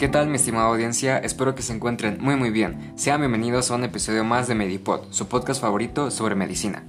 ¿Qué tal mi estimada audiencia? Espero que se encuentren muy muy bien. Sean bienvenidos a un episodio más de Medipod, su podcast favorito sobre medicina.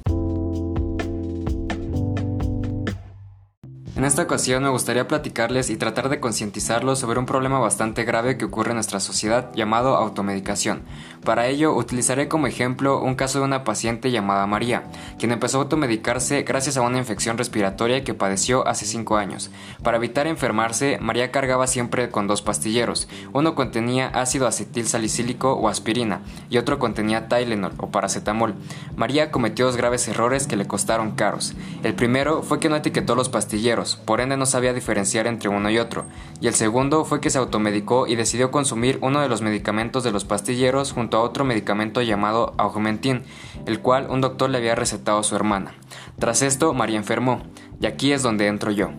En esta ocasión me gustaría platicarles y tratar de concientizarlos sobre un problema bastante grave que ocurre en nuestra sociedad llamado automedicación. Para ello utilizaré como ejemplo un caso de una paciente llamada María, quien empezó a automedicarse gracias a una infección respiratoria que padeció hace 5 años. Para evitar enfermarse, María cargaba siempre con dos pastilleros. Uno contenía ácido acetil salicílico o aspirina y otro contenía Tylenol o paracetamol. María cometió dos graves errores que le costaron caros. El primero fue que no etiquetó los pastilleros por ende no sabía diferenciar entre uno y otro, y el segundo fue que se automedicó y decidió consumir uno de los medicamentos de los pastilleros junto a otro medicamento llamado Augmentin, el cual un doctor le había recetado a su hermana. Tras esto, María enfermó, y aquí es donde entro yo.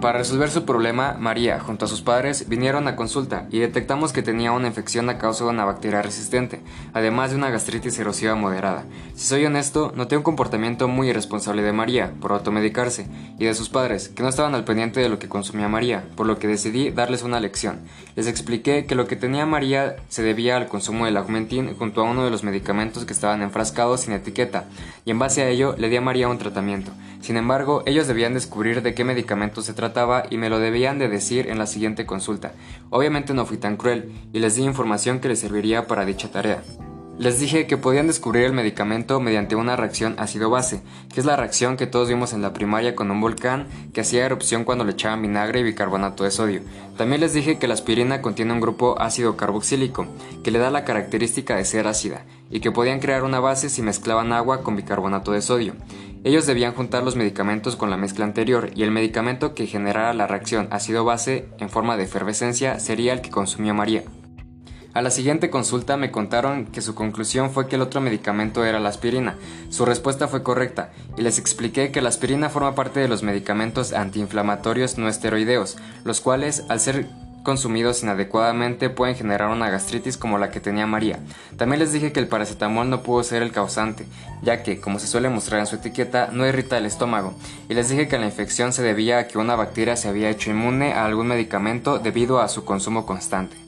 Para resolver su problema, María, junto a sus padres, vinieron a consulta y detectamos que tenía una infección a causa de una bacteria resistente, además de una gastritis erosiva moderada. Si soy honesto, noté un comportamiento muy irresponsable de María por automedicarse y de sus padres, que no estaban al pendiente de lo que consumía María, por lo que decidí darles una lección. Les expliqué que lo que tenía María se debía al consumo del augmentin junto a uno de los medicamentos que estaban enfrascados sin etiqueta, y en base a ello le di a María un tratamiento. Sin embargo, ellos debían descubrir de qué medicamento se y me lo debían de decir en la siguiente consulta. Obviamente no fui tan cruel y les di información que les serviría para dicha tarea. Les dije que podían descubrir el medicamento mediante una reacción ácido-base, que es la reacción que todos vimos en la primaria con un volcán que hacía erupción cuando le echaban vinagre y bicarbonato de sodio. También les dije que la aspirina contiene un grupo ácido carboxílico, que le da la característica de ser ácida, y que podían crear una base si mezclaban agua con bicarbonato de sodio. Ellos debían juntar los medicamentos con la mezcla anterior y el medicamento que generara la reacción ácido-base en forma de efervescencia sería el que consumió María. A la siguiente consulta me contaron que su conclusión fue que el otro medicamento era la aspirina. Su respuesta fue correcta y les expliqué que la aspirina forma parte de los medicamentos antiinflamatorios no esteroideos, los cuales al ser consumidos inadecuadamente pueden generar una gastritis como la que tenía María. También les dije que el paracetamol no pudo ser el causante, ya que, como se suele mostrar en su etiqueta, no irrita el estómago, y les dije que la infección se debía a que una bacteria se había hecho inmune a algún medicamento debido a su consumo constante.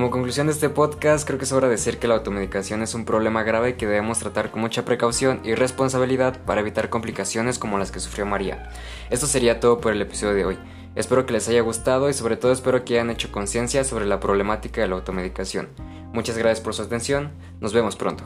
Como conclusión de este podcast, creo que es hora de decir que la automedicación es un problema grave que debemos tratar con mucha precaución y responsabilidad para evitar complicaciones como las que sufrió María. Esto sería todo por el episodio de hoy. Espero que les haya gustado y sobre todo espero que hayan hecho conciencia sobre la problemática de la automedicación. Muchas gracias por su atención, nos vemos pronto.